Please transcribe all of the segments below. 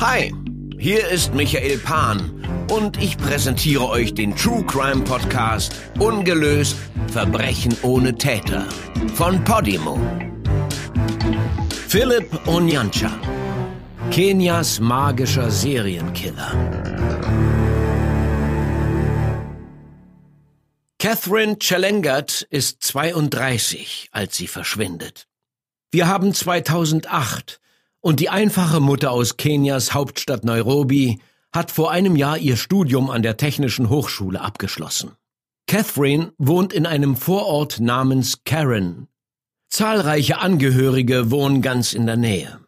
Hi, hier ist Michael Pan und ich präsentiere euch den True Crime Podcast Ungelöst Verbrechen ohne Täter von Podimo. Philipp Onyancha, Kenias magischer Serienkiller. Catherine Chalengert ist 32, als sie verschwindet. Wir haben 2008 und die einfache Mutter aus Kenias Hauptstadt Nairobi hat vor einem Jahr ihr Studium an der Technischen Hochschule abgeschlossen. Catherine wohnt in einem Vorort namens Karen. Zahlreiche Angehörige wohnen ganz in der Nähe.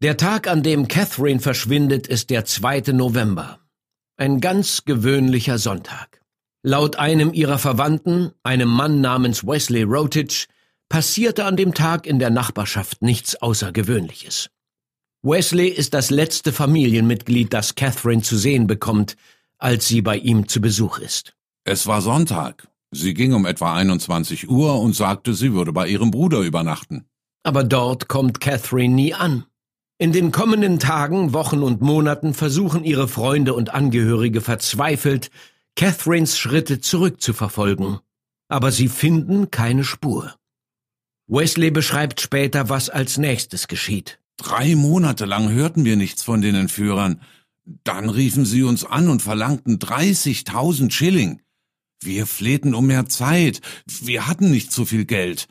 Der Tag, an dem Catherine verschwindet, ist der 2. November. Ein ganz gewöhnlicher Sonntag. Laut einem ihrer Verwandten, einem Mann namens Wesley Rotich, passierte an dem Tag in der Nachbarschaft nichts Außergewöhnliches. Wesley ist das letzte Familienmitglied, das Catherine zu sehen bekommt, als sie bei ihm zu Besuch ist. Es war Sonntag. Sie ging um etwa 21 Uhr und sagte, sie würde bei ihrem Bruder übernachten. Aber dort kommt Catherine nie an. In den kommenden Tagen, Wochen und Monaten versuchen ihre Freunde und Angehörige verzweifelt, Catherines Schritte zurückzuverfolgen. Aber sie finden keine Spur. Wesley beschreibt später, was als nächstes geschieht. Drei Monate lang hörten wir nichts von den Entführern. Dann riefen sie uns an und verlangten 30.000 Schilling. Wir flehten um mehr Zeit. Wir hatten nicht so viel Geld.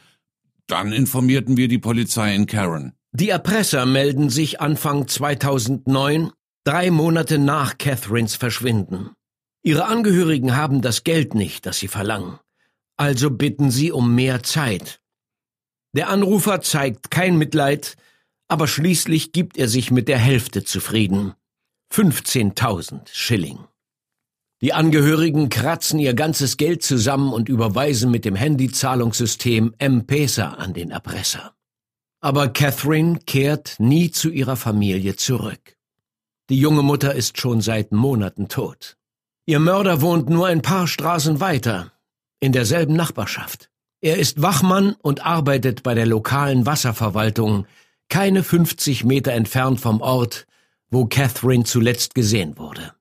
Dann informierten wir die Polizei in Karen. Die Erpresser melden sich Anfang 2009, drei Monate nach Catherines Verschwinden. Ihre Angehörigen haben das Geld nicht, das sie verlangen. Also bitten sie um mehr Zeit. Der Anrufer zeigt kein Mitleid, aber schließlich gibt er sich mit der Hälfte zufrieden. 15.000 Schilling. Die Angehörigen kratzen ihr ganzes Geld zusammen und überweisen mit dem Handyzahlungssystem M-Pesa an den Erpresser. Aber Catherine kehrt nie zu ihrer Familie zurück. Die junge Mutter ist schon seit Monaten tot. Ihr Mörder wohnt nur ein paar Straßen weiter, in derselben Nachbarschaft. Er ist Wachmann und arbeitet bei der lokalen Wasserverwaltung, keine 50 Meter entfernt vom Ort, wo Catherine zuletzt gesehen wurde.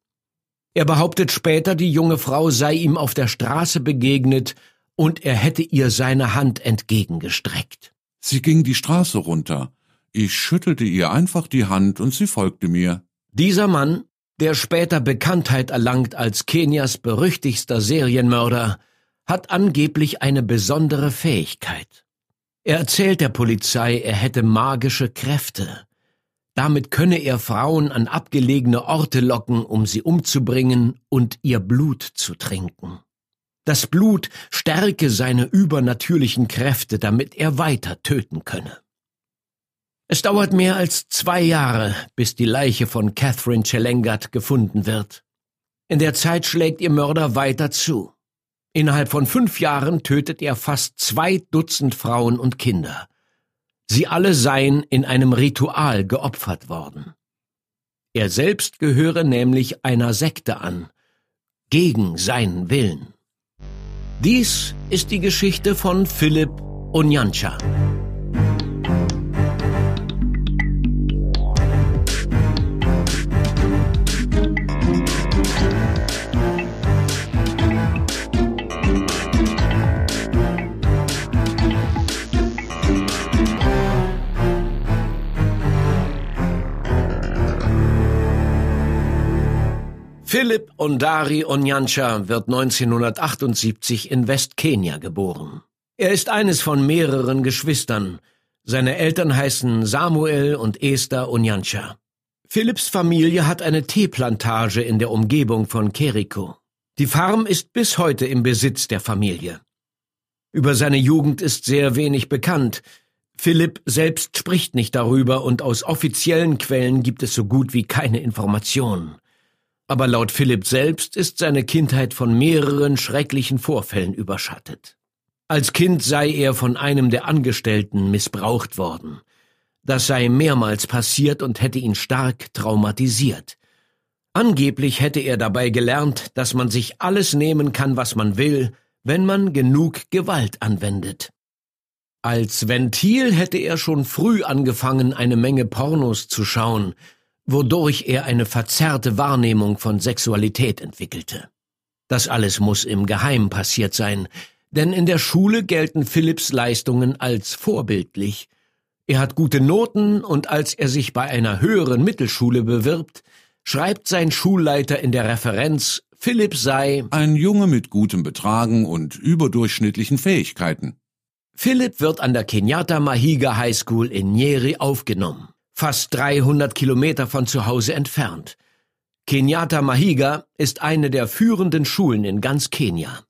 Er behauptet später, die junge Frau sei ihm auf der Straße begegnet und er hätte ihr seine Hand entgegengestreckt. Sie ging die Straße runter. Ich schüttelte ihr einfach die Hand und sie folgte mir. Dieser Mann, der später Bekanntheit erlangt als Kenias berüchtigster Serienmörder, hat angeblich eine besondere Fähigkeit. Er erzählt der Polizei, er hätte magische Kräfte. Damit könne er Frauen an abgelegene Orte locken, um sie umzubringen und ihr Blut zu trinken. Das Blut stärke seine übernatürlichen Kräfte, damit er weiter töten könne. Es dauert mehr als zwei Jahre, bis die Leiche von Catherine Chelengat gefunden wird. In der Zeit schlägt ihr Mörder weiter zu. Innerhalb von fünf Jahren tötet er fast zwei Dutzend Frauen und Kinder. Sie alle seien in einem Ritual geopfert worden. Er selbst gehöre nämlich einer Sekte an, gegen seinen Willen. Dies ist die Geschichte von Philipp Onyancha. Philipp Ondari Onyancha wird 1978 in Westkenia geboren. Er ist eines von mehreren Geschwistern. Seine Eltern heißen Samuel und Esther Onyancha. Philipps Familie hat eine Teeplantage in der Umgebung von Keriko. Die Farm ist bis heute im Besitz der Familie. Über seine Jugend ist sehr wenig bekannt. Philipp selbst spricht nicht darüber und aus offiziellen Quellen gibt es so gut wie keine Informationen. Aber laut Philipp selbst ist seine Kindheit von mehreren schrecklichen Vorfällen überschattet. Als Kind sei er von einem der Angestellten missbraucht worden. Das sei mehrmals passiert und hätte ihn stark traumatisiert. Angeblich hätte er dabei gelernt, dass man sich alles nehmen kann, was man will, wenn man genug Gewalt anwendet. Als Ventil hätte er schon früh angefangen, eine Menge Pornos zu schauen, wodurch er eine verzerrte Wahrnehmung von Sexualität entwickelte. Das alles muss im Geheim passiert sein, denn in der Schule gelten Philipps Leistungen als vorbildlich. Er hat gute Noten und als er sich bei einer höheren Mittelschule bewirbt, schreibt sein Schulleiter in der Referenz, Philipp sei ein Junge mit gutem Betragen und überdurchschnittlichen Fähigkeiten. Philipp wird an der Kenyatta Mahiga High School in Nyeri aufgenommen, fast 300 Kilometer von zu Hause entfernt. Kenyatta Mahiga ist eine der führenden Schulen in ganz Kenia.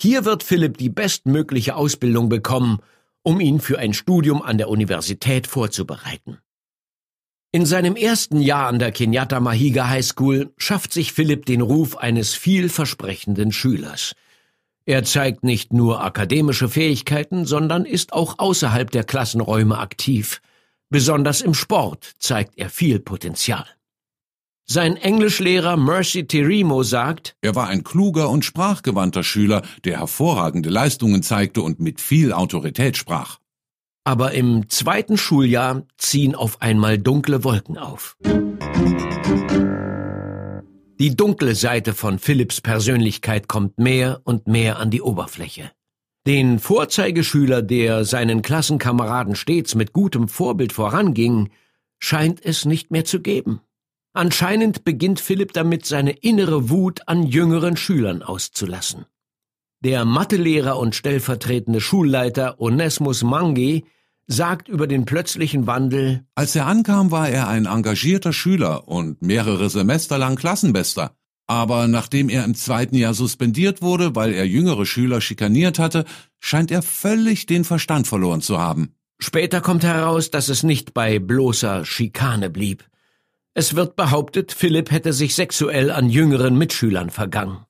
Hier wird Philipp die bestmögliche Ausbildung bekommen, um ihn für ein Studium an der Universität vorzubereiten. In seinem ersten Jahr an der Kenyatta Mahiga High School schafft sich Philipp den Ruf eines vielversprechenden Schülers. Er zeigt nicht nur akademische Fähigkeiten, sondern ist auch außerhalb der Klassenräume aktiv. Besonders im Sport zeigt er viel Potenzial. Sein Englischlehrer Mercy Terimo sagt, er war ein kluger und sprachgewandter Schüler, der hervorragende Leistungen zeigte und mit viel Autorität sprach. Aber im zweiten Schuljahr ziehen auf einmal dunkle Wolken auf. Die dunkle Seite von Philipps Persönlichkeit kommt mehr und mehr an die Oberfläche. Den Vorzeigeschüler, der seinen Klassenkameraden stets mit gutem Vorbild voranging, scheint es nicht mehr zu geben. Anscheinend beginnt Philipp damit, seine innere Wut an jüngeren Schülern auszulassen. Der Mathelehrer und stellvertretende Schulleiter Onesmus Mangi sagt über den plötzlichen Wandel Als er ankam, war er ein engagierter Schüler und mehrere Semester lang Klassenbester. Aber nachdem er im zweiten Jahr suspendiert wurde, weil er jüngere Schüler schikaniert hatte, scheint er völlig den Verstand verloren zu haben. Später kommt heraus, dass es nicht bei bloßer Schikane blieb. Es wird behauptet, Philipp hätte sich sexuell an jüngeren Mitschülern vergangen.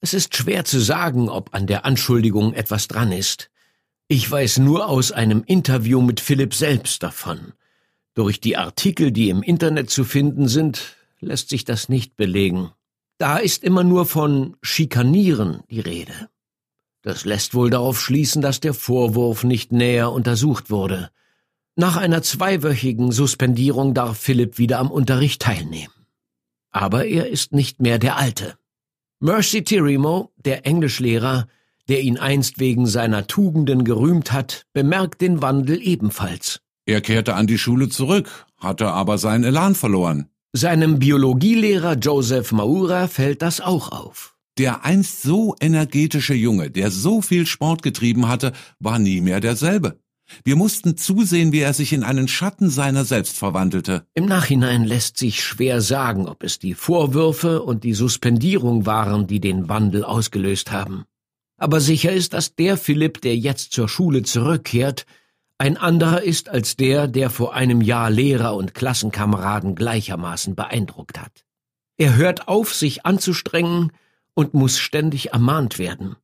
Es ist schwer zu sagen, ob an der Anschuldigung etwas dran ist. Ich weiß nur aus einem Interview mit Philipp selbst davon. Durch die Artikel, die im Internet zu finden sind, lässt sich das nicht belegen. Da ist immer nur von Schikanieren die Rede. Das lässt wohl darauf schließen, dass der Vorwurf nicht näher untersucht wurde. Nach einer zweiwöchigen Suspendierung darf Philipp wieder am Unterricht teilnehmen. Aber er ist nicht mehr der Alte. Mercy Tirimo, der Englischlehrer, der ihn einst wegen seiner Tugenden gerühmt hat, bemerkt den Wandel ebenfalls. Er kehrte an die Schule zurück, hatte aber seinen Elan verloren. Seinem Biologielehrer Joseph Maura fällt das auch auf. Der einst so energetische Junge, der so viel Sport getrieben hatte, war nie mehr derselbe. Wir mussten zusehen, wie er sich in einen Schatten seiner selbst verwandelte. Im Nachhinein lässt sich schwer sagen, ob es die Vorwürfe und die Suspendierung waren, die den Wandel ausgelöst haben. Aber sicher ist, dass der Philipp, der jetzt zur Schule zurückkehrt, ein anderer ist als der, der vor einem Jahr Lehrer und Klassenkameraden gleichermaßen beeindruckt hat. Er hört auf, sich anzustrengen und muss ständig ermahnt werden.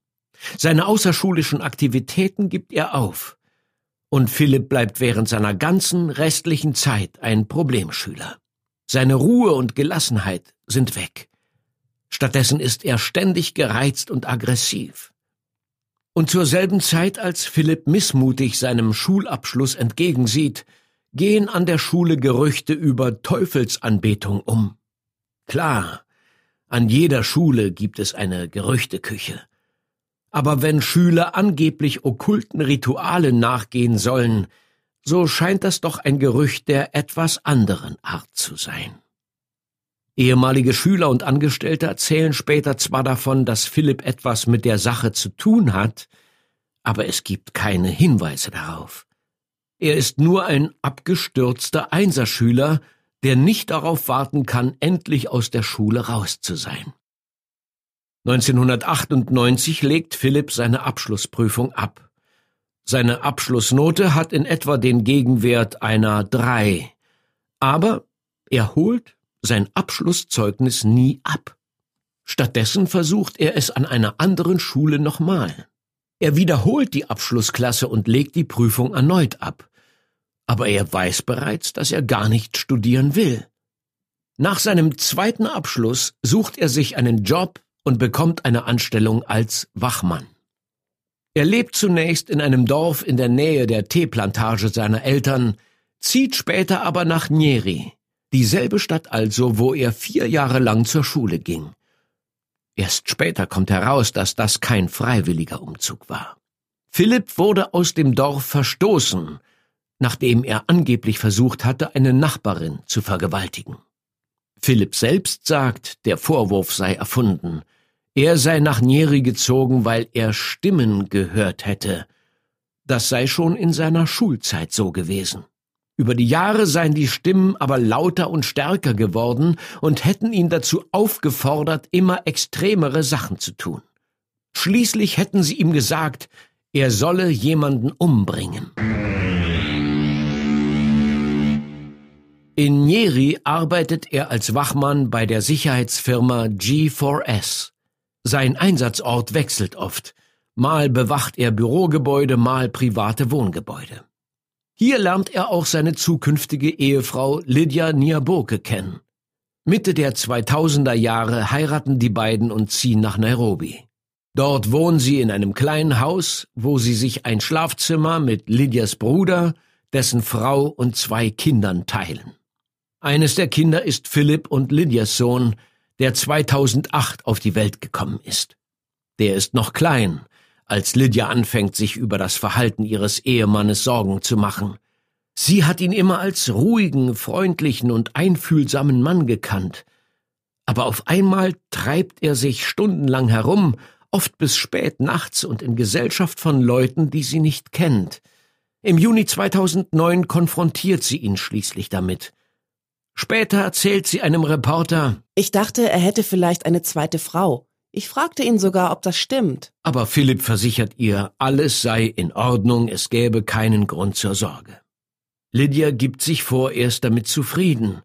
Seine außerschulischen Aktivitäten gibt er auf, und Philipp bleibt während seiner ganzen restlichen Zeit ein Problemschüler. Seine Ruhe und Gelassenheit sind weg. Stattdessen ist er ständig gereizt und aggressiv. Und zur selben Zeit, als Philipp missmutig seinem Schulabschluss entgegensieht, gehen an der Schule Gerüchte über Teufelsanbetung um. Klar, an jeder Schule gibt es eine Gerüchteküche. Aber wenn Schüler angeblich okkulten Ritualen nachgehen sollen, so scheint das doch ein Gerücht der etwas anderen Art zu sein. Ehemalige Schüler und Angestellte erzählen später zwar davon, dass Philipp etwas mit der Sache zu tun hat, aber es gibt keine Hinweise darauf. Er ist nur ein abgestürzter Einserschüler, der nicht darauf warten kann, endlich aus der Schule raus zu sein. 1998 legt Philipp seine Abschlussprüfung ab. Seine Abschlussnote hat in etwa den Gegenwert einer drei. Aber er holt sein Abschlusszeugnis nie ab. Stattdessen versucht er es an einer anderen Schule nochmal. Er wiederholt die Abschlussklasse und legt die Prüfung erneut ab. Aber er weiß bereits, dass er gar nicht studieren will. Nach seinem zweiten Abschluss sucht er sich einen Job und bekommt eine Anstellung als Wachmann. Er lebt zunächst in einem Dorf in der Nähe der Teeplantage seiner Eltern, zieht später aber nach Nyeri, Dieselbe Stadt also, wo er vier Jahre lang zur Schule ging. Erst später kommt heraus, dass das kein freiwilliger Umzug war. Philipp wurde aus dem Dorf verstoßen, nachdem er angeblich versucht hatte, eine Nachbarin zu vergewaltigen. Philipp selbst sagt, der Vorwurf sei erfunden. Er sei nach Nieri gezogen, weil er Stimmen gehört hätte. Das sei schon in seiner Schulzeit so gewesen. Über die Jahre seien die Stimmen aber lauter und stärker geworden und hätten ihn dazu aufgefordert, immer extremere Sachen zu tun. Schließlich hätten sie ihm gesagt, er solle jemanden umbringen. In Nieri arbeitet er als Wachmann bei der Sicherheitsfirma G4S. Sein Einsatzort wechselt oft. Mal bewacht er Bürogebäude, mal private Wohngebäude. Hier lernt er auch seine zukünftige Ehefrau Lydia Niaboke kennen. Mitte der 2000er Jahre heiraten die beiden und ziehen nach Nairobi. Dort wohnen sie in einem kleinen Haus, wo sie sich ein Schlafzimmer mit Lydias Bruder, dessen Frau und zwei Kindern teilen. Eines der Kinder ist Philipp und Lydias Sohn, der 2008 auf die Welt gekommen ist. Der ist noch klein, als Lydia anfängt, sich über das Verhalten ihres Ehemannes Sorgen zu machen. Sie hat ihn immer als ruhigen, freundlichen und einfühlsamen Mann gekannt. Aber auf einmal treibt er sich stundenlang herum, oft bis spät nachts und in Gesellschaft von Leuten, die sie nicht kennt. Im Juni 2009 konfrontiert sie ihn schließlich damit. Später erzählt sie einem Reporter, Ich dachte, er hätte vielleicht eine zweite Frau. Ich fragte ihn sogar, ob das stimmt. Aber Philipp versichert ihr, alles sei in Ordnung, es gäbe keinen Grund zur Sorge. Lydia gibt sich vorerst damit zufrieden.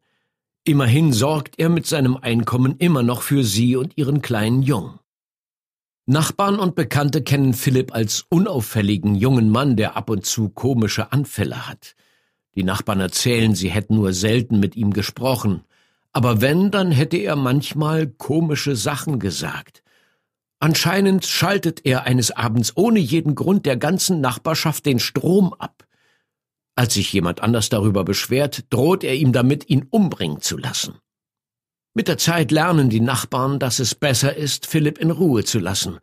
Immerhin sorgt er mit seinem Einkommen immer noch für sie und ihren kleinen Jungen. Nachbarn und Bekannte kennen Philipp als unauffälligen jungen Mann, der ab und zu komische Anfälle hat. Die Nachbarn erzählen, sie hätten nur selten mit ihm gesprochen, aber wenn, dann hätte er manchmal komische Sachen gesagt. Anscheinend schaltet er eines Abends ohne jeden Grund der ganzen Nachbarschaft den Strom ab. Als sich jemand anders darüber beschwert, droht er ihm damit, ihn umbringen zu lassen. Mit der Zeit lernen die Nachbarn, dass es besser ist, Philipp in Ruhe zu lassen,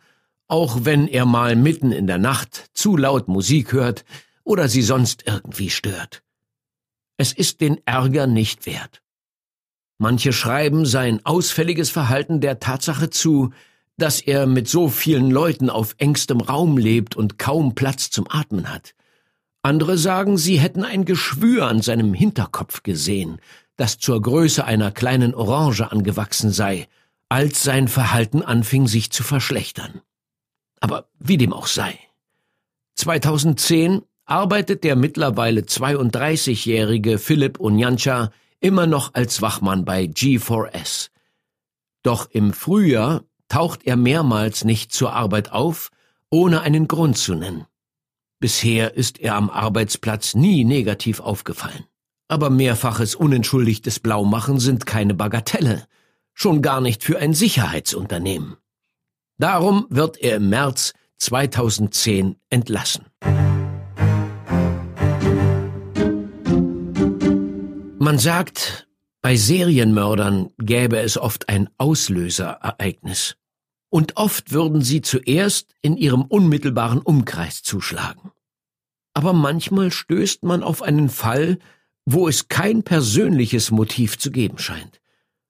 auch wenn er mal mitten in der Nacht zu laut Musik hört oder sie sonst irgendwie stört. Es ist den Ärger nicht wert. Manche schreiben sein ausfälliges Verhalten der Tatsache zu, dass er mit so vielen Leuten auf engstem Raum lebt und kaum Platz zum Atmen hat. Andere sagen, sie hätten ein Geschwür an seinem Hinterkopf gesehen, das zur Größe einer kleinen Orange angewachsen sei, als sein Verhalten anfing sich zu verschlechtern. Aber wie dem auch sei. 2010 arbeitet der mittlerweile 32-jährige Philipp Onyancha immer noch als Wachmann bei G4S. Doch im Frühjahr taucht er mehrmals nicht zur Arbeit auf, ohne einen Grund zu nennen. Bisher ist er am Arbeitsplatz nie negativ aufgefallen. Aber mehrfaches unentschuldigtes Blaumachen sind keine Bagatelle, schon gar nicht für ein Sicherheitsunternehmen. Darum wird er im März 2010 entlassen. Man sagt, bei Serienmördern gäbe es oft ein Auslöserereignis. Und oft würden sie zuerst in ihrem unmittelbaren Umkreis zuschlagen. Aber manchmal stößt man auf einen Fall, wo es kein persönliches Motiv zu geben scheint.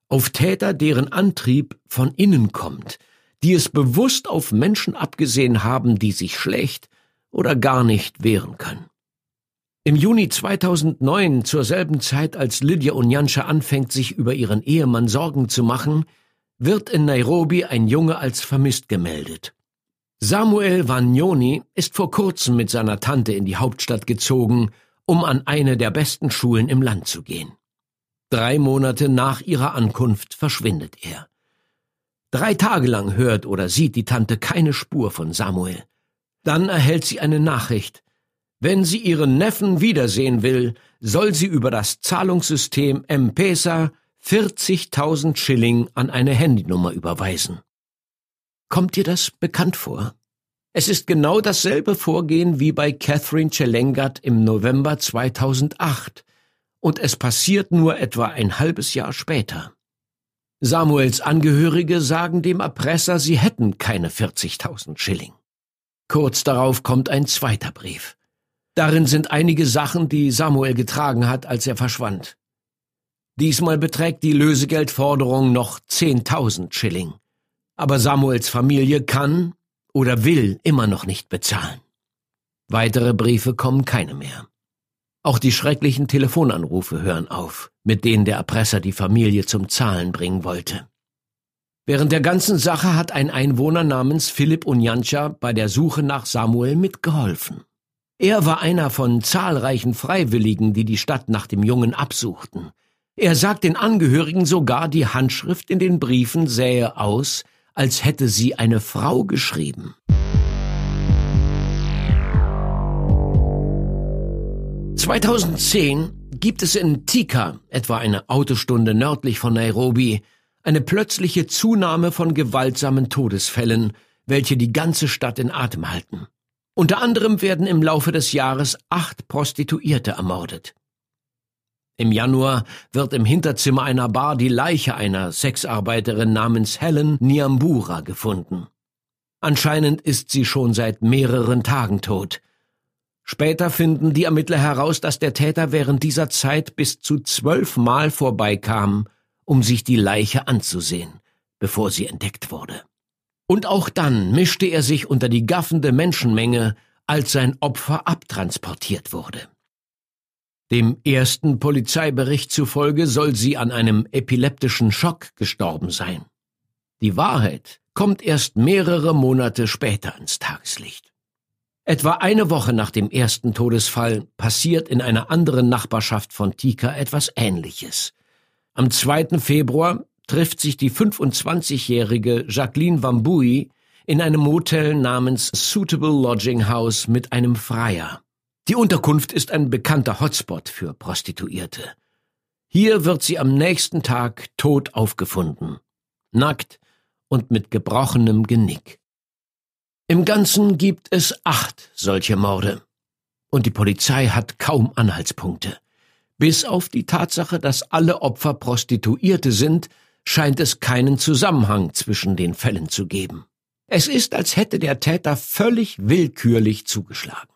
Auf Täter, deren Antrieb von innen kommt, die es bewusst auf Menschen abgesehen haben, die sich schlecht oder gar nicht wehren können. Im Juni 2009, zur selben Zeit als Lydia Onyanscha anfängt, sich über ihren Ehemann Sorgen zu machen, wird in Nairobi ein Junge als vermisst gemeldet. Samuel Vagnoni ist vor kurzem mit seiner Tante in die Hauptstadt gezogen, um an eine der besten Schulen im Land zu gehen. Drei Monate nach ihrer Ankunft verschwindet er. Drei Tage lang hört oder sieht die Tante keine Spur von Samuel. Dann erhält sie eine Nachricht, wenn sie ihren Neffen wiedersehen will, soll sie über das Zahlungssystem M-Pesa 40.000 Schilling an eine Handynummer überweisen. Kommt dir das bekannt vor? Es ist genau dasselbe Vorgehen wie bei Catherine Chelengat im November 2008 und es passiert nur etwa ein halbes Jahr später. Samuels Angehörige sagen dem Erpresser, sie hätten keine 40.000 Schilling. Kurz darauf kommt ein zweiter Brief. Darin sind einige Sachen, die Samuel getragen hat, als er verschwand. Diesmal beträgt die Lösegeldforderung noch 10.000 Schilling. Aber Samuels Familie kann oder will immer noch nicht bezahlen. Weitere Briefe kommen keine mehr. Auch die schrecklichen Telefonanrufe hören auf, mit denen der Erpresser die Familie zum Zahlen bringen wollte. Während der ganzen Sache hat ein Einwohner namens Philipp Unjancha bei der Suche nach Samuel mitgeholfen. Er war einer von zahlreichen Freiwilligen, die die Stadt nach dem Jungen absuchten. Er sagt den Angehörigen sogar, die Handschrift in den Briefen sähe aus, als hätte sie eine Frau geschrieben. »2010 gibt es in Tika, etwa eine Autostunde nördlich von Nairobi, eine plötzliche Zunahme von gewaltsamen Todesfällen, welche die ganze Stadt in Atem halten. Unter anderem werden im Laufe des Jahres acht Prostituierte ermordet. Im Januar wird im Hinterzimmer einer Bar die Leiche einer Sexarbeiterin namens Helen Niambura gefunden. Anscheinend ist sie schon seit mehreren Tagen tot. Später finden die Ermittler heraus, dass der Täter während dieser Zeit bis zu zwölfmal vorbeikam, um sich die Leiche anzusehen, bevor sie entdeckt wurde. Und auch dann mischte er sich unter die gaffende Menschenmenge, als sein Opfer abtransportiert wurde. Dem ersten Polizeibericht zufolge soll sie an einem epileptischen Schock gestorben sein. Die Wahrheit kommt erst mehrere Monate später ans Tageslicht. Etwa eine Woche nach dem ersten Todesfall passiert in einer anderen Nachbarschaft von Tika etwas Ähnliches. Am 2. Februar trifft sich die 25-jährige Jacqueline Wambui in einem Motel namens Suitable Lodging House mit einem Freier. Die Unterkunft ist ein bekannter Hotspot für Prostituierte. Hier wird sie am nächsten Tag tot aufgefunden, nackt und mit gebrochenem Genick. Im Ganzen gibt es acht solche Morde. Und die Polizei hat kaum Anhaltspunkte. Bis auf die Tatsache, dass alle Opfer Prostituierte sind, scheint es keinen Zusammenhang zwischen den Fällen zu geben. Es ist, als hätte der Täter völlig willkürlich zugeschlagen.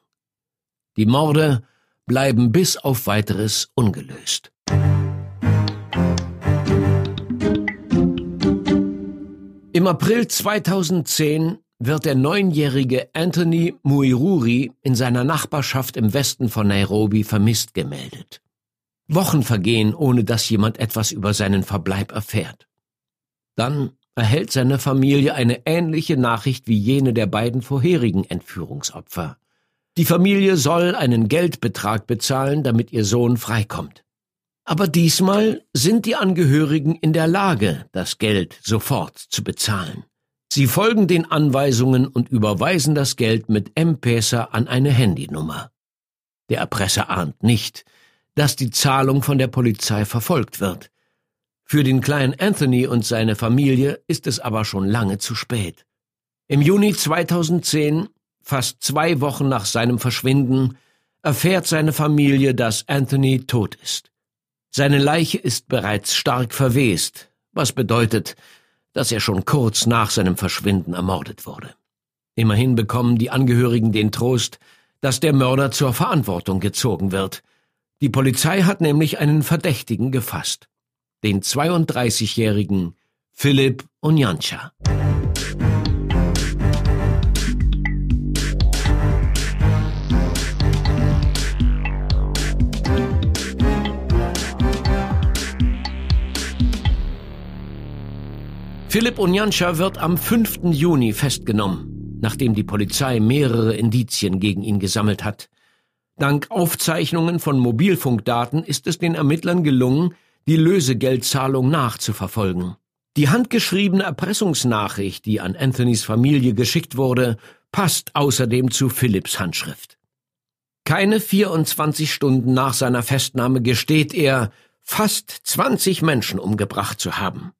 Die Morde bleiben bis auf weiteres ungelöst. Im April 2010 wird der neunjährige Anthony Muiruri in seiner Nachbarschaft im Westen von Nairobi vermisst gemeldet. Wochen vergehen, ohne dass jemand etwas über seinen Verbleib erfährt. Dann erhält seine Familie eine ähnliche Nachricht wie jene der beiden vorherigen Entführungsopfer. Die Familie soll einen Geldbetrag bezahlen, damit ihr Sohn freikommt. Aber diesmal sind die Angehörigen in der Lage, das Geld sofort zu bezahlen. Sie folgen den Anweisungen und überweisen das Geld mit M-Pesa an eine Handynummer. Der Erpresser ahnt nicht, dass die Zahlung von der Polizei verfolgt wird. Für den kleinen Anthony und seine Familie ist es aber schon lange zu spät. Im Juni 2010 Fast zwei Wochen nach seinem Verschwinden erfährt seine Familie, dass Anthony tot ist. Seine Leiche ist bereits stark verwest, was bedeutet, dass er schon kurz nach seinem Verschwinden ermordet wurde. Immerhin bekommen die Angehörigen den Trost, dass der Mörder zur Verantwortung gezogen wird. Die Polizei hat nämlich einen Verdächtigen gefasst, den 32-jährigen Philipp Onyancha. Philipp Onyanscha wird am 5. Juni festgenommen, nachdem die Polizei mehrere Indizien gegen ihn gesammelt hat. Dank Aufzeichnungen von Mobilfunkdaten ist es den Ermittlern gelungen, die Lösegeldzahlung nachzuverfolgen. Die handgeschriebene Erpressungsnachricht, die an Anthonys Familie geschickt wurde, passt außerdem zu Philipps Handschrift. Keine 24 Stunden nach seiner Festnahme gesteht er, fast 20 Menschen umgebracht zu haben.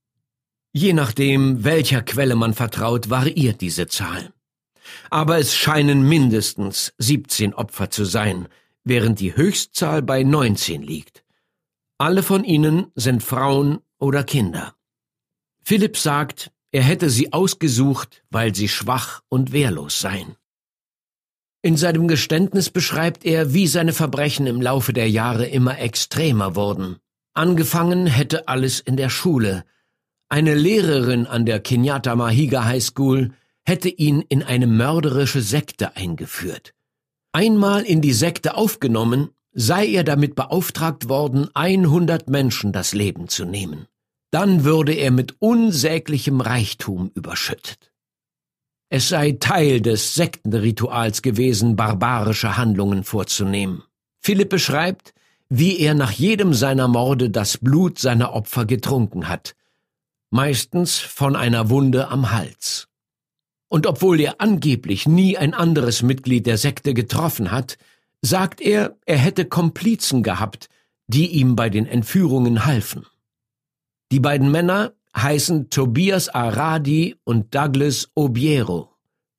Je nachdem, welcher Quelle man vertraut, variiert diese Zahl. Aber es scheinen mindestens 17 Opfer zu sein, während die Höchstzahl bei 19 liegt. Alle von ihnen sind Frauen oder Kinder. Philipp sagt, er hätte sie ausgesucht, weil sie schwach und wehrlos seien. In seinem Geständnis beschreibt er, wie seine Verbrechen im Laufe der Jahre immer extremer wurden. Angefangen hätte alles in der Schule. Eine Lehrerin an der Kenyatta Mahiga High School hätte ihn in eine mörderische Sekte eingeführt. Einmal in die Sekte aufgenommen, sei er damit beauftragt worden, 100 Menschen das Leben zu nehmen. Dann würde er mit unsäglichem Reichtum überschüttet. Es sei Teil des Sektenrituals gewesen, barbarische Handlungen vorzunehmen. Philipp beschreibt, wie er nach jedem seiner Morde das Blut seiner Opfer getrunken hat, meistens von einer Wunde am Hals. Und obwohl er angeblich nie ein anderes Mitglied der Sekte getroffen hat, sagt er, er hätte Komplizen gehabt, die ihm bei den Entführungen halfen. Die beiden Männer heißen Tobias Aradi und Douglas Obiero.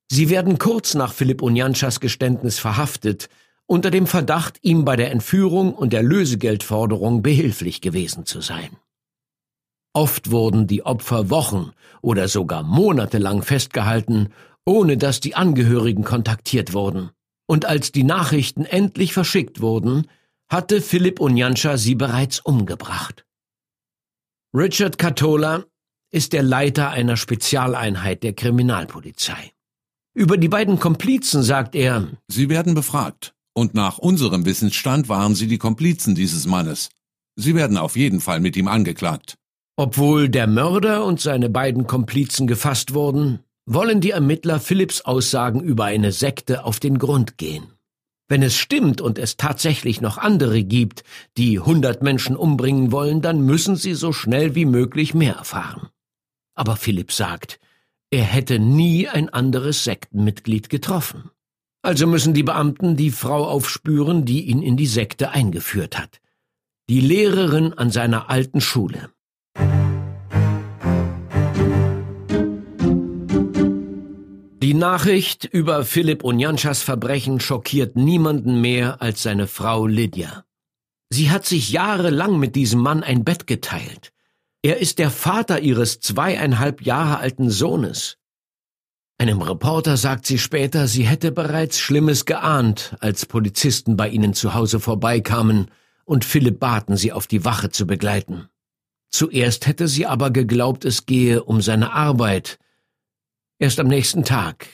Sie werden kurz nach Philipp Onyanchas Geständnis verhaftet, unter dem Verdacht, ihm bei der Entführung und der Lösegeldforderung behilflich gewesen zu sein. Oft wurden die Opfer Wochen oder sogar monatelang festgehalten, ohne dass die Angehörigen kontaktiert wurden. Und als die Nachrichten endlich verschickt wurden, hatte Philipp Onyanscha sie bereits umgebracht. Richard Catola ist der Leiter einer Spezialeinheit der Kriminalpolizei. Über die beiden Komplizen sagt er, Sie werden befragt, und nach unserem Wissensstand waren Sie die Komplizen dieses Mannes. Sie werden auf jeden Fall mit ihm angeklagt. Obwohl der Mörder und seine beiden Komplizen gefasst wurden, wollen die Ermittler Philipps Aussagen über eine Sekte auf den Grund gehen. Wenn es stimmt und es tatsächlich noch andere gibt, die hundert Menschen umbringen wollen, dann müssen sie so schnell wie möglich mehr erfahren. Aber Philipp sagt, er hätte nie ein anderes Sektenmitglied getroffen. Also müssen die Beamten die Frau aufspüren, die ihn in die Sekte eingeführt hat. Die Lehrerin an seiner alten Schule. Die Nachricht über Philipp Onyanchas Verbrechen schockiert niemanden mehr als seine Frau Lydia. Sie hat sich jahrelang mit diesem Mann ein Bett geteilt. Er ist der Vater ihres zweieinhalb Jahre alten Sohnes. Einem Reporter sagt sie später, sie hätte bereits Schlimmes geahnt, als Polizisten bei ihnen zu Hause vorbeikamen und Philipp baten, sie auf die Wache zu begleiten. Zuerst hätte sie aber geglaubt, es gehe um seine Arbeit. Erst am nächsten Tag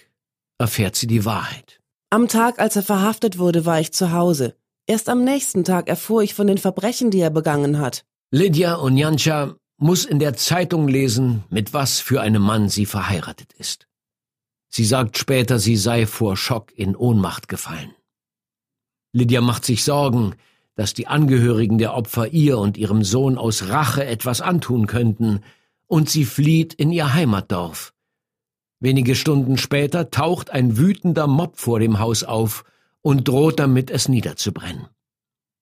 erfährt sie die Wahrheit. Am Tag, als er verhaftet wurde, war ich zu Hause. Erst am nächsten Tag erfuhr ich von den Verbrechen, die er begangen hat. Lydia Onyancha muss in der Zeitung lesen, mit was für einem Mann sie verheiratet ist. Sie sagt später, sie sei vor Schock in Ohnmacht gefallen. Lydia macht sich Sorgen, dass die Angehörigen der Opfer ihr und ihrem Sohn aus Rache etwas antun könnten, und sie flieht in ihr Heimatdorf. Wenige Stunden später taucht ein wütender Mob vor dem Haus auf und droht damit, es niederzubrennen.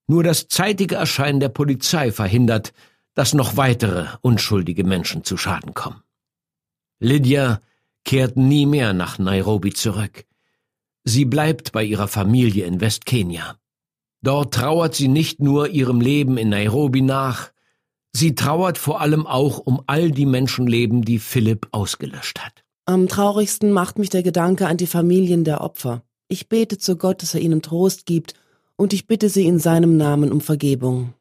Nur das zeitige Erscheinen der Polizei verhindert, dass noch weitere unschuldige Menschen zu Schaden kommen. Lydia kehrt nie mehr nach Nairobi zurück. Sie bleibt bei ihrer Familie in Westkenia. Dort trauert sie nicht nur ihrem Leben in Nairobi nach, sie trauert vor allem auch um all die Menschenleben, die Philipp ausgelöscht hat. Am traurigsten macht mich der Gedanke an die Familien der Opfer. Ich bete zu Gott, dass er ihnen Trost gibt, und ich bitte sie in seinem Namen um Vergebung.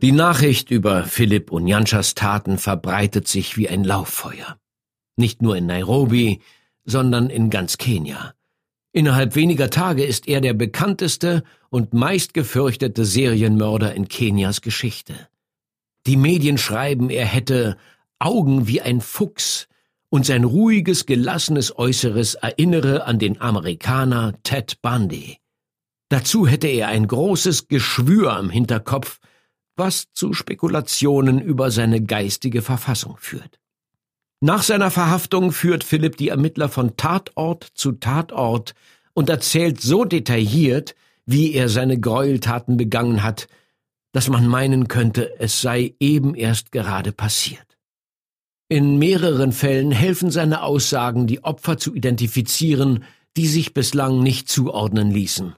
Die Nachricht über Philipp Onyanchas Taten verbreitet sich wie ein Lauffeuer. Nicht nur in Nairobi, sondern in ganz Kenia. Innerhalb weniger Tage ist er der bekannteste und meistgefürchtete Serienmörder in Kenias Geschichte. Die Medien schreiben, er hätte Augen wie ein Fuchs, und sein ruhiges, gelassenes Äußeres erinnere an den Amerikaner Ted Bundy. Dazu hätte er ein großes Geschwür am Hinterkopf, was zu Spekulationen über seine geistige Verfassung führt. Nach seiner Verhaftung führt Philipp die Ermittler von Tatort zu Tatort und erzählt so detailliert, wie er seine Gräueltaten begangen hat, dass man meinen könnte, es sei eben erst gerade passiert. In mehreren Fällen helfen seine Aussagen, die Opfer zu identifizieren, die sich bislang nicht zuordnen ließen.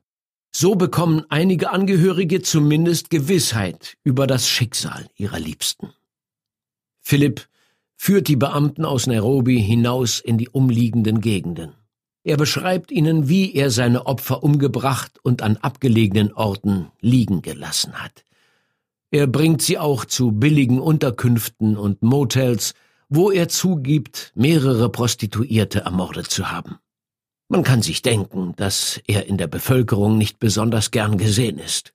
So bekommen einige Angehörige zumindest Gewissheit über das Schicksal ihrer Liebsten. Philipp führt die Beamten aus Nairobi hinaus in die umliegenden Gegenden. Er beschreibt ihnen, wie er seine Opfer umgebracht und an abgelegenen Orten liegen gelassen hat. Er bringt sie auch zu billigen Unterkünften und Motels, wo er zugibt, mehrere Prostituierte ermordet zu haben. Man kann sich denken, dass er in der Bevölkerung nicht besonders gern gesehen ist.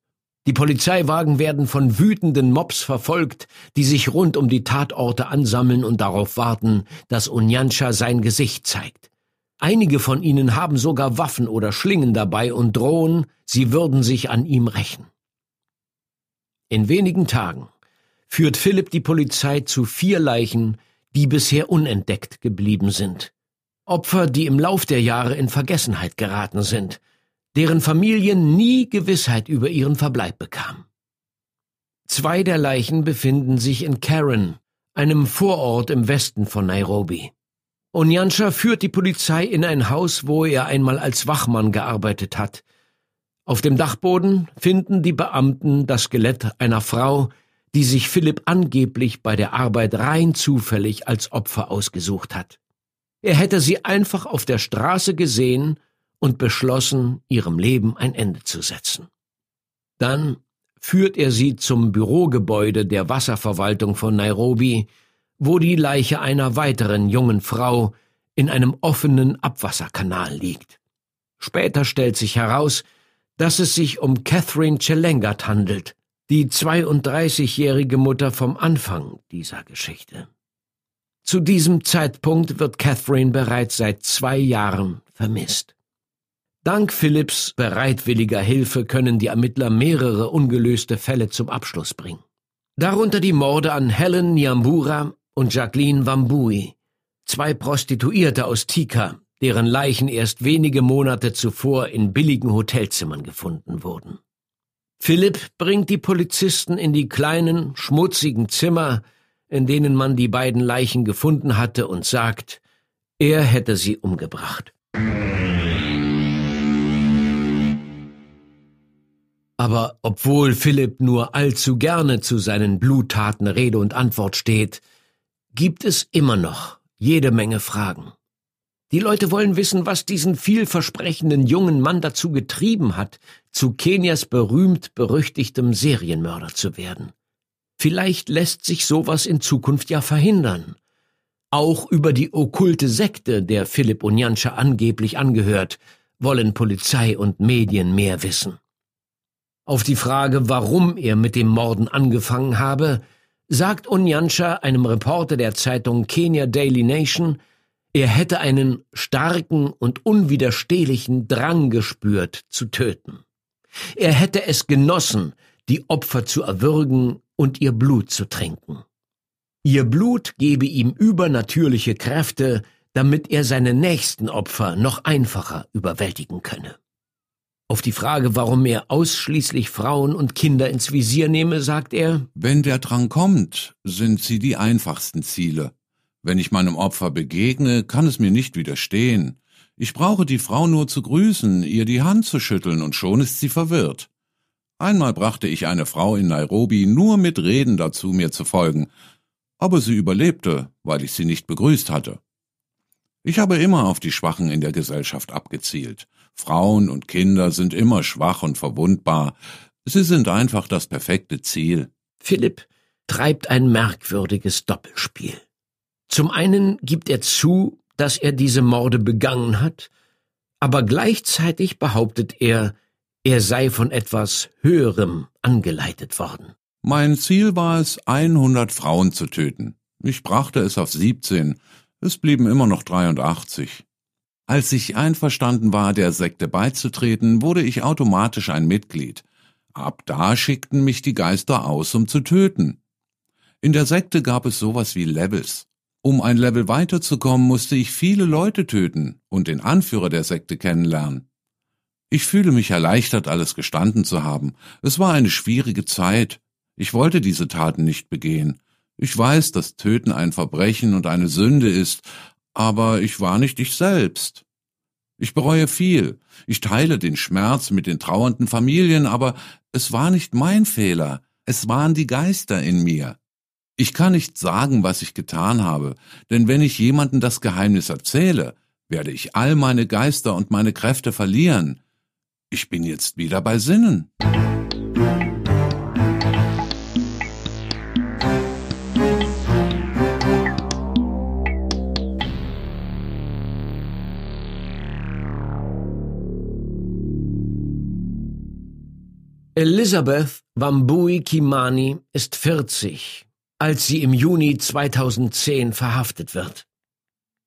Die Polizeiwagen werden von wütenden Mobs verfolgt, die sich rund um die Tatorte ansammeln und darauf warten, dass Unyansha sein Gesicht zeigt. Einige von ihnen haben sogar Waffen oder Schlingen dabei und drohen, sie würden sich an ihm rächen. In wenigen Tagen führt Philipp die Polizei zu vier Leichen, die bisher unentdeckt geblieben sind. Opfer, die im Lauf der Jahre in Vergessenheit geraten sind, deren Familien nie Gewissheit über ihren Verbleib bekamen. Zwei der Leichen befinden sich in Karen, einem Vorort im Westen von Nairobi. Onyansha führt die Polizei in ein Haus, wo er einmal als Wachmann gearbeitet hat. Auf dem Dachboden finden die Beamten das Skelett einer Frau, die sich Philipp angeblich bei der Arbeit rein zufällig als Opfer ausgesucht hat. Er hätte sie einfach auf der Straße gesehen und beschlossen, ihrem Leben ein Ende zu setzen. Dann führt er sie zum Bürogebäude der Wasserverwaltung von Nairobi, wo die Leiche einer weiteren jungen Frau in einem offenen Abwasserkanal liegt. Später stellt sich heraus, dass es sich um Catherine Chelengat handelt, die 32-jährige Mutter vom Anfang dieser Geschichte. Zu diesem Zeitpunkt wird Catherine bereits seit zwei Jahren vermisst. Dank Philipps bereitwilliger Hilfe können die Ermittler mehrere ungelöste Fälle zum Abschluss bringen. Darunter die Morde an Helen Nyambura und Jacqueline Wambui, zwei Prostituierte aus Tika, deren Leichen erst wenige Monate zuvor in billigen Hotelzimmern gefunden wurden. Philipp bringt die Polizisten in die kleinen, schmutzigen Zimmer, in denen man die beiden Leichen gefunden hatte, und sagt, er hätte sie umgebracht. Aber obwohl Philipp nur allzu gerne zu seinen Bluttaten Rede und Antwort steht, gibt es immer noch jede Menge Fragen. Die Leute wollen wissen, was diesen vielversprechenden jungen Mann dazu getrieben hat, zu Kenias berühmt berüchtigtem Serienmörder zu werden. Vielleicht lässt sich sowas in Zukunft ja verhindern. Auch über die okkulte Sekte, der Philipp Onyanscha angeblich angehört, wollen Polizei und Medien mehr wissen. Auf die Frage, warum er mit dem Morden angefangen habe, sagt Onyansha einem Reporter der Zeitung Kenya Daily Nation, er hätte einen starken und unwiderstehlichen Drang gespürt, zu töten. Er hätte es genossen, die Opfer zu erwürgen und ihr Blut zu trinken. Ihr Blut gebe ihm übernatürliche Kräfte, damit er seine nächsten Opfer noch einfacher überwältigen könne. Auf die Frage, warum er ausschließlich Frauen und Kinder ins Visier nehme, sagt er Wenn der Drang kommt, sind sie die einfachsten Ziele. Wenn ich meinem Opfer begegne, kann es mir nicht widerstehen. Ich brauche die Frau nur zu grüßen, ihr die Hand zu schütteln, und schon ist sie verwirrt. Einmal brachte ich eine Frau in Nairobi nur mit Reden dazu, mir zu folgen, aber sie überlebte, weil ich sie nicht begrüßt hatte. Ich habe immer auf die Schwachen in der Gesellschaft abgezielt. Frauen und Kinder sind immer schwach und verwundbar. Sie sind einfach das perfekte Ziel. Philipp treibt ein merkwürdiges Doppelspiel. Zum einen gibt er zu, dass er diese Morde begangen hat, aber gleichzeitig behauptet er, er sei von etwas Höherem angeleitet worden. Mein Ziel war es, 100 Frauen zu töten. Ich brachte es auf 17, es blieben immer noch 83. Als ich einverstanden war, der Sekte beizutreten, wurde ich automatisch ein Mitglied. Ab da schickten mich die Geister aus, um zu töten. In der Sekte gab es sowas wie Levels. Um ein Level weiterzukommen, musste ich viele Leute töten und den Anführer der Sekte kennenlernen. Ich fühle mich erleichtert, alles gestanden zu haben. Es war eine schwierige Zeit. Ich wollte diese Taten nicht begehen. Ich weiß, dass Töten ein Verbrechen und eine Sünde ist, aber ich war nicht ich selbst. Ich bereue viel. Ich teile den Schmerz mit den trauernden Familien, aber es war nicht mein Fehler. Es waren die Geister in mir. Ich kann nicht sagen, was ich getan habe, denn wenn ich jemandem das Geheimnis erzähle, werde ich all meine Geister und meine Kräfte verlieren. Ich bin jetzt wieder bei Sinnen. Elizabeth Wambui Kimani ist 40, als sie im Juni 2010 verhaftet wird.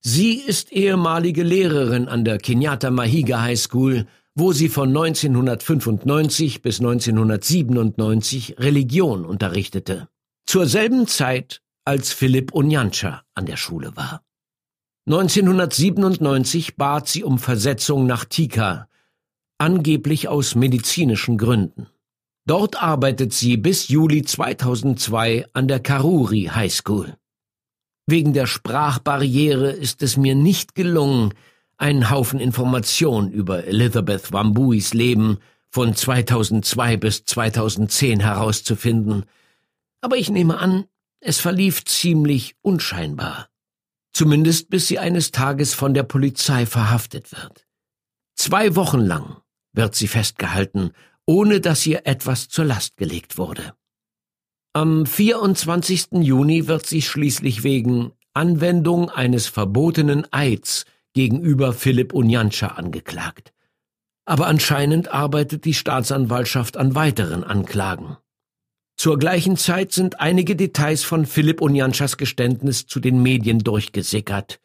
Sie ist ehemalige Lehrerin an der Kenyatta Mahiga High School, wo sie von 1995 bis 1997 Religion unterrichtete. Zur selben Zeit, als Philipp Onyancha an der Schule war. 1997 bat sie um Versetzung nach Tika, angeblich aus medizinischen Gründen. Dort arbeitet sie bis Juli 2002 an der Karuri High School. Wegen der Sprachbarriere ist es mir nicht gelungen, einen Haufen Informationen über Elizabeth Wambuis Leben von 2002 bis 2010 herauszufinden, aber ich nehme an, es verlief ziemlich unscheinbar. Zumindest bis sie eines Tages von der Polizei verhaftet wird. Zwei Wochen lang wird sie festgehalten ohne dass ihr etwas zur Last gelegt wurde. Am 24. Juni wird sie schließlich wegen Anwendung eines verbotenen Eids gegenüber Philipp Unjanscha angeklagt. Aber anscheinend arbeitet die Staatsanwaltschaft an weiteren Anklagen. Zur gleichen Zeit sind einige Details von Philipp Unjanschas Geständnis zu den Medien durchgesickert.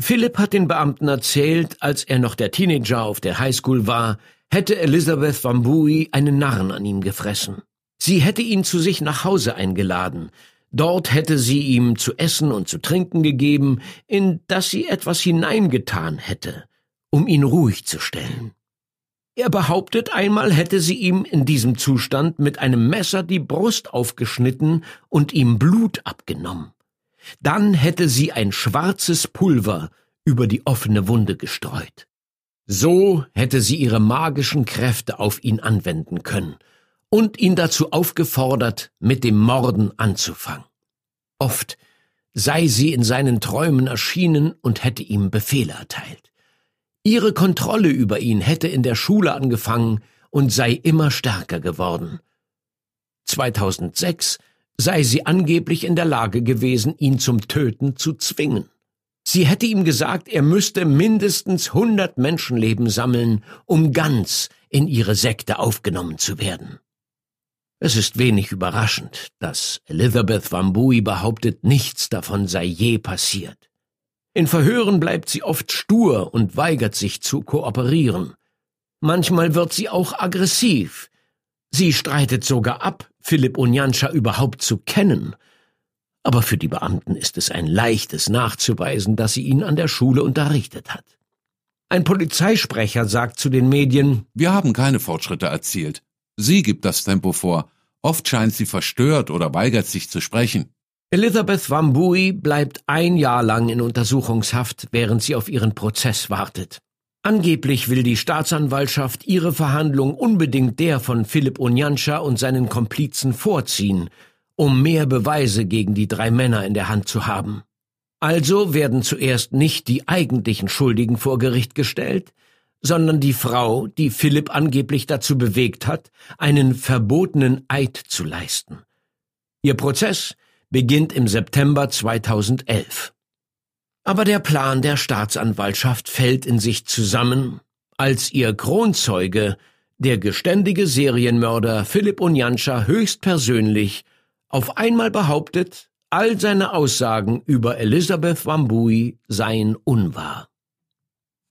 Philipp hat den Beamten erzählt, als er noch der Teenager auf der Highschool war, hätte Elizabeth Wambui einen Narren an ihm gefressen. Sie hätte ihn zu sich nach Hause eingeladen. Dort hätte sie ihm zu essen und zu trinken gegeben, in das sie etwas hineingetan hätte, um ihn ruhig zu stellen. Er behauptet, einmal hätte sie ihm in diesem Zustand mit einem Messer die Brust aufgeschnitten und ihm Blut abgenommen. Dann hätte sie ein schwarzes Pulver über die offene Wunde gestreut. So hätte sie ihre magischen Kräfte auf ihn anwenden können und ihn dazu aufgefordert, mit dem Morden anzufangen. Oft sei sie in seinen Träumen erschienen und hätte ihm Befehle erteilt. Ihre Kontrolle über ihn hätte in der Schule angefangen und sei immer stärker geworden. 2006 sei sie angeblich in der Lage gewesen, ihn zum Töten zu zwingen. Sie hätte ihm gesagt, er müsste mindestens hundert Menschenleben sammeln, um ganz in ihre Sekte aufgenommen zu werden. Es ist wenig überraschend, dass Elizabeth Wambui behauptet, nichts davon sei je passiert. In Verhören bleibt sie oft stur und weigert sich zu kooperieren. Manchmal wird sie auch aggressiv. Sie streitet sogar ab, Philipp Onyanscha überhaupt zu kennen aber für die Beamten ist es ein leichtes nachzuweisen, dass sie ihn an der Schule unterrichtet hat. Ein Polizeisprecher sagt zu den Medien Wir haben keine Fortschritte erzielt. Sie gibt das Tempo vor. Oft scheint sie verstört oder weigert sich zu sprechen. Elizabeth Wambui bleibt ein Jahr lang in Untersuchungshaft, während sie auf ihren Prozess wartet. Angeblich will die Staatsanwaltschaft ihre Verhandlung unbedingt der von Philipp Onyanscha und seinen Komplizen vorziehen, um mehr Beweise gegen die drei Männer in der Hand zu haben. Also werden zuerst nicht die eigentlichen Schuldigen vor Gericht gestellt, sondern die Frau, die Philipp angeblich dazu bewegt hat, einen verbotenen Eid zu leisten. Ihr Prozess beginnt im September 2011. Aber der Plan der Staatsanwaltschaft fällt in sich zusammen, als ihr Kronzeuge, der geständige Serienmörder Philipp Onyanscha höchstpersönlich auf einmal behauptet, all seine Aussagen über Elizabeth Wambui seien unwahr.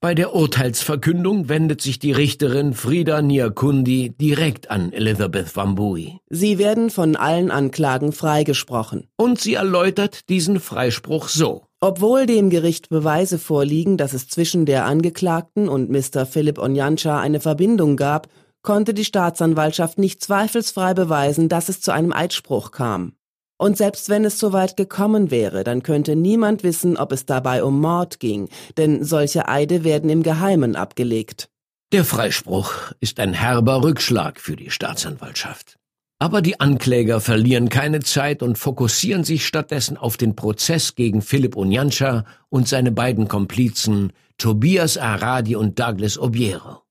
Bei der Urteilsverkündung wendet sich die Richterin Frida Niakundi direkt an Elizabeth Wambui. Sie werden von allen Anklagen freigesprochen. Und sie erläutert diesen Freispruch so. Obwohl dem Gericht Beweise vorliegen, dass es zwischen der Angeklagten und Mr. Philipp Onyancha eine Verbindung gab, konnte die Staatsanwaltschaft nicht zweifelsfrei beweisen, dass es zu einem Eidspruch kam. Und selbst wenn es so weit gekommen wäre, dann könnte niemand wissen, ob es dabei um Mord ging, denn solche Eide werden im Geheimen abgelegt. Der Freispruch ist ein herber Rückschlag für die Staatsanwaltschaft. Aber die Ankläger verlieren keine Zeit und fokussieren sich stattdessen auf den Prozess gegen Philipp Onyanscha und seine beiden Komplizen Tobias Aradi und Douglas Obiero.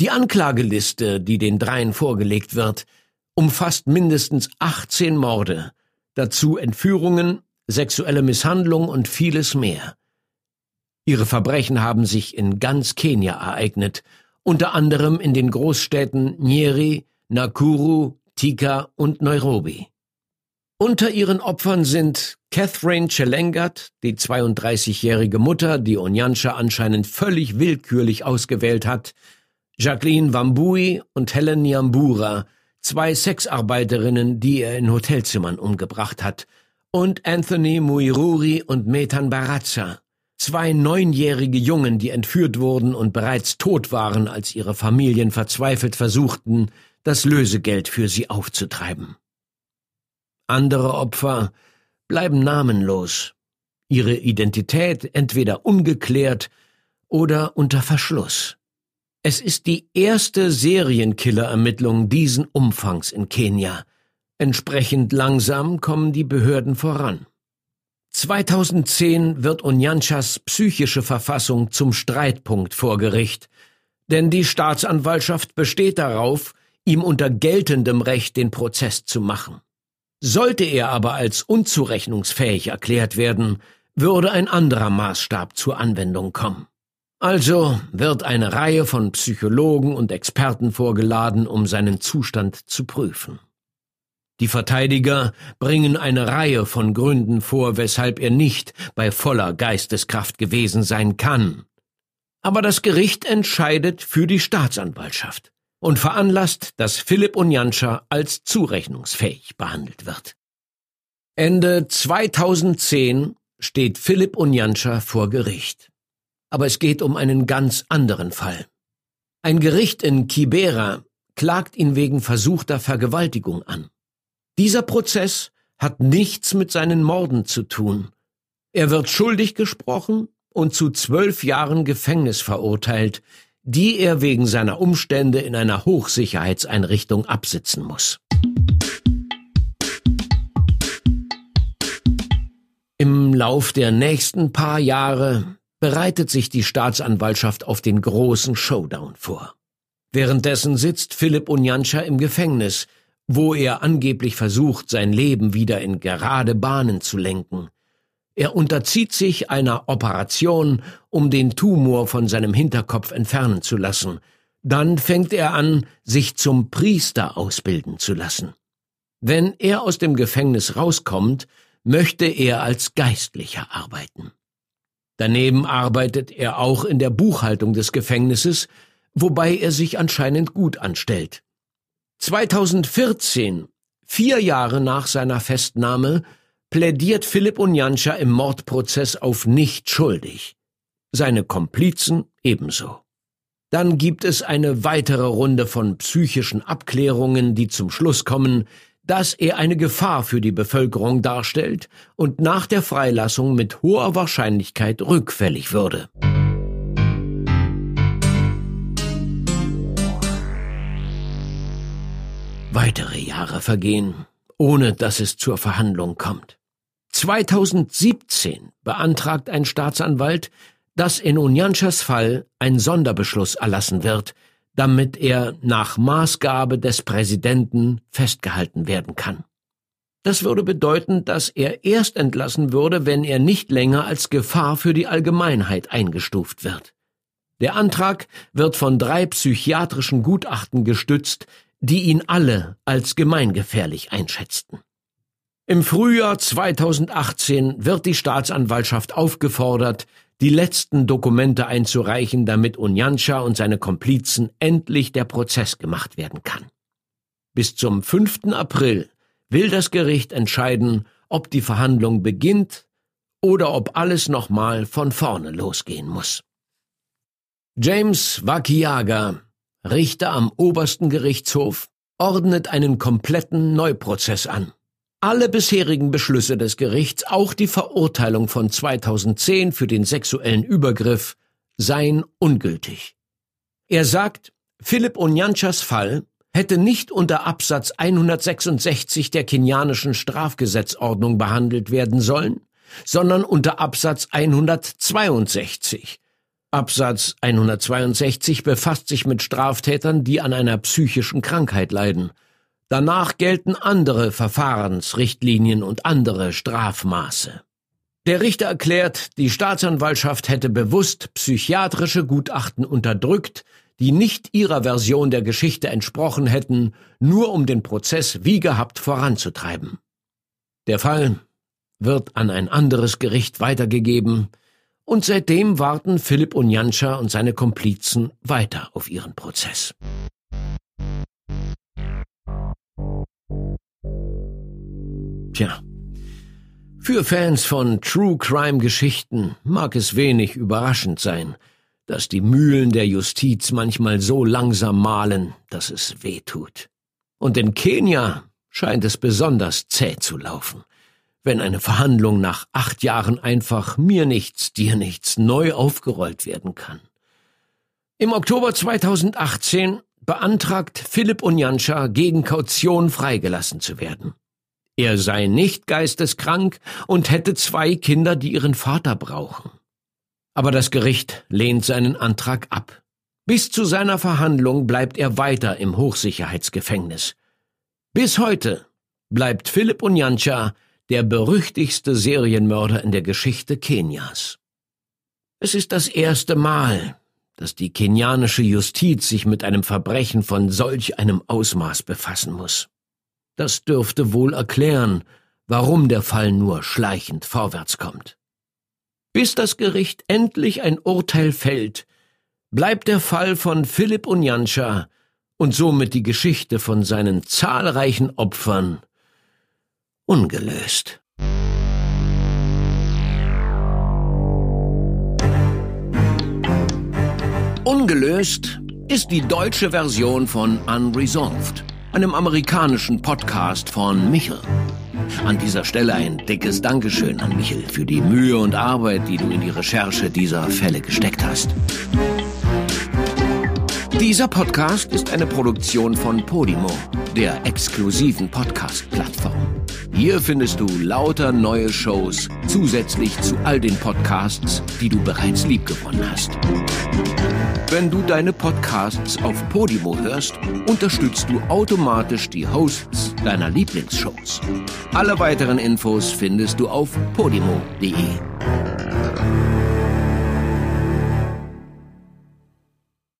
Die Anklageliste, die den dreien vorgelegt wird, umfasst mindestens 18 Morde, dazu Entführungen, sexuelle Misshandlung und vieles mehr. Ihre Verbrechen haben sich in ganz Kenia ereignet, unter anderem in den Großstädten Nyeri, Nakuru, Tika und Nairobi. Unter ihren Opfern sind Catherine Chelengat, die 32-jährige Mutter, die Onyansha anscheinend völlig willkürlich ausgewählt hat, Jacqueline Wambui und Helen Nyambura, zwei Sexarbeiterinnen, die er in Hotelzimmern umgebracht hat, und Anthony Muiruri und Metan Barazza, zwei neunjährige Jungen, die entführt wurden und bereits tot waren, als ihre Familien verzweifelt versuchten, das Lösegeld für sie aufzutreiben. Andere Opfer bleiben namenlos, ihre Identität entweder ungeklärt oder unter Verschluss. Es ist die erste Serienkiller-Ermittlung diesen Umfangs in Kenia. Entsprechend langsam kommen die Behörden voran. 2010 wird Onyanchas psychische Verfassung zum Streitpunkt vor Gericht, denn die Staatsanwaltschaft besteht darauf, ihm unter geltendem Recht den Prozess zu machen. Sollte er aber als unzurechnungsfähig erklärt werden, würde ein anderer Maßstab zur Anwendung kommen. Also wird eine Reihe von Psychologen und Experten vorgeladen, um seinen Zustand zu prüfen. Die Verteidiger bringen eine Reihe von Gründen vor, weshalb er nicht bei voller Geisteskraft gewesen sein kann. Aber das Gericht entscheidet für die Staatsanwaltschaft und veranlasst, dass Philipp Onyanscha als zurechnungsfähig behandelt wird. Ende 2010 steht Philipp Onyanscha vor Gericht. Aber es geht um einen ganz anderen Fall. Ein Gericht in Kibera klagt ihn wegen versuchter Vergewaltigung an. Dieser Prozess hat nichts mit seinen Morden zu tun. Er wird schuldig gesprochen und zu zwölf Jahren Gefängnis verurteilt, die er wegen seiner Umstände in einer Hochsicherheitseinrichtung absitzen muss. Im Lauf der nächsten paar Jahre bereitet sich die Staatsanwaltschaft auf den großen Showdown vor. Währenddessen sitzt Philipp Unjanscha im Gefängnis, wo er angeblich versucht, sein Leben wieder in gerade Bahnen zu lenken. Er unterzieht sich einer Operation, um den Tumor von seinem Hinterkopf entfernen zu lassen. Dann fängt er an, sich zum Priester ausbilden zu lassen. Wenn er aus dem Gefängnis rauskommt, möchte er als Geistlicher arbeiten. Daneben arbeitet er auch in der Buchhaltung des Gefängnisses, wobei er sich anscheinend gut anstellt. 2014, vier Jahre nach seiner Festnahme, plädiert Philipp Unjanscha im Mordprozess auf nicht schuldig. Seine Komplizen ebenso. Dann gibt es eine weitere Runde von psychischen Abklärungen, die zum Schluss kommen, dass er eine Gefahr für die Bevölkerung darstellt und nach der Freilassung mit hoher Wahrscheinlichkeit rückfällig würde. Weitere Jahre vergehen, ohne dass es zur Verhandlung kommt. 2017 beantragt ein Staatsanwalt, dass in Unjanschas Fall ein Sonderbeschluss erlassen wird, damit er nach Maßgabe des Präsidenten festgehalten werden kann. Das würde bedeuten, dass er erst entlassen würde, wenn er nicht länger als Gefahr für die Allgemeinheit eingestuft wird. Der Antrag wird von drei psychiatrischen Gutachten gestützt, die ihn alle als gemeingefährlich einschätzten. Im Frühjahr 2018 wird die Staatsanwaltschaft aufgefordert, die letzten Dokumente einzureichen, damit Unjanscha und seine Komplizen endlich der Prozess gemacht werden kann. Bis zum 5. April will das Gericht entscheiden, ob die Verhandlung beginnt oder ob alles nochmal von vorne losgehen muss. James Wakiaga, Richter am obersten Gerichtshof, ordnet einen kompletten Neuprozess an. Alle bisherigen Beschlüsse des Gerichts, auch die Verurteilung von 2010 für den sexuellen Übergriff, seien ungültig. Er sagt, Philipp Onyanchas Fall hätte nicht unter Absatz 166 der kenianischen Strafgesetzordnung behandelt werden sollen, sondern unter Absatz 162. Absatz 162 befasst sich mit Straftätern, die an einer psychischen Krankheit leiden. Danach gelten andere Verfahrensrichtlinien und andere Strafmaße. Der Richter erklärt, die Staatsanwaltschaft hätte bewusst psychiatrische Gutachten unterdrückt, die nicht ihrer Version der Geschichte entsprochen hätten, nur um den Prozess wie gehabt voranzutreiben. Der Fall wird an ein anderes Gericht weitergegeben, und seitdem warten Philipp Onyanscha und seine Komplizen weiter auf ihren Prozess. Tja, für Fans von True Crime Geschichten mag es wenig überraschend sein, dass die Mühlen der Justiz manchmal so langsam mahlen, dass es weh tut. Und in Kenia scheint es besonders zäh zu laufen, wenn eine Verhandlung nach acht Jahren einfach mir nichts, dir nichts neu aufgerollt werden kann. Im Oktober 2018 beantragt Philipp Onyanscha gegen Kaution freigelassen zu werden. Er sei nicht geisteskrank und hätte zwei Kinder, die ihren Vater brauchen. Aber das Gericht lehnt seinen Antrag ab. Bis zu seiner Verhandlung bleibt er weiter im Hochsicherheitsgefängnis. Bis heute bleibt Philipp Onyancha der berüchtigste Serienmörder in der Geschichte Kenias. Es ist das erste Mal, dass die kenianische Justiz sich mit einem Verbrechen von solch einem Ausmaß befassen muss. Das dürfte wohl erklären, warum der Fall nur schleichend vorwärts kommt. Bis das Gericht endlich ein Urteil fällt, bleibt der Fall von Philipp Unyanscha und somit die Geschichte von seinen zahlreichen Opfern ungelöst. Ungelöst ist die deutsche Version von Unresolved einem amerikanischen Podcast von Michel. An dieser Stelle ein dickes Dankeschön an Michel für die Mühe und Arbeit, die du in die Recherche dieser Fälle gesteckt hast. Dieser Podcast ist eine Produktion von Podimo, der exklusiven Podcast-Plattform. Hier findest du lauter neue Shows zusätzlich zu all den Podcasts, die du bereits liebgewonnen hast. Wenn du deine Podcasts auf Podimo hörst, unterstützt du automatisch die Hosts deiner Lieblingsshows. Alle weiteren Infos findest du auf podimo.de.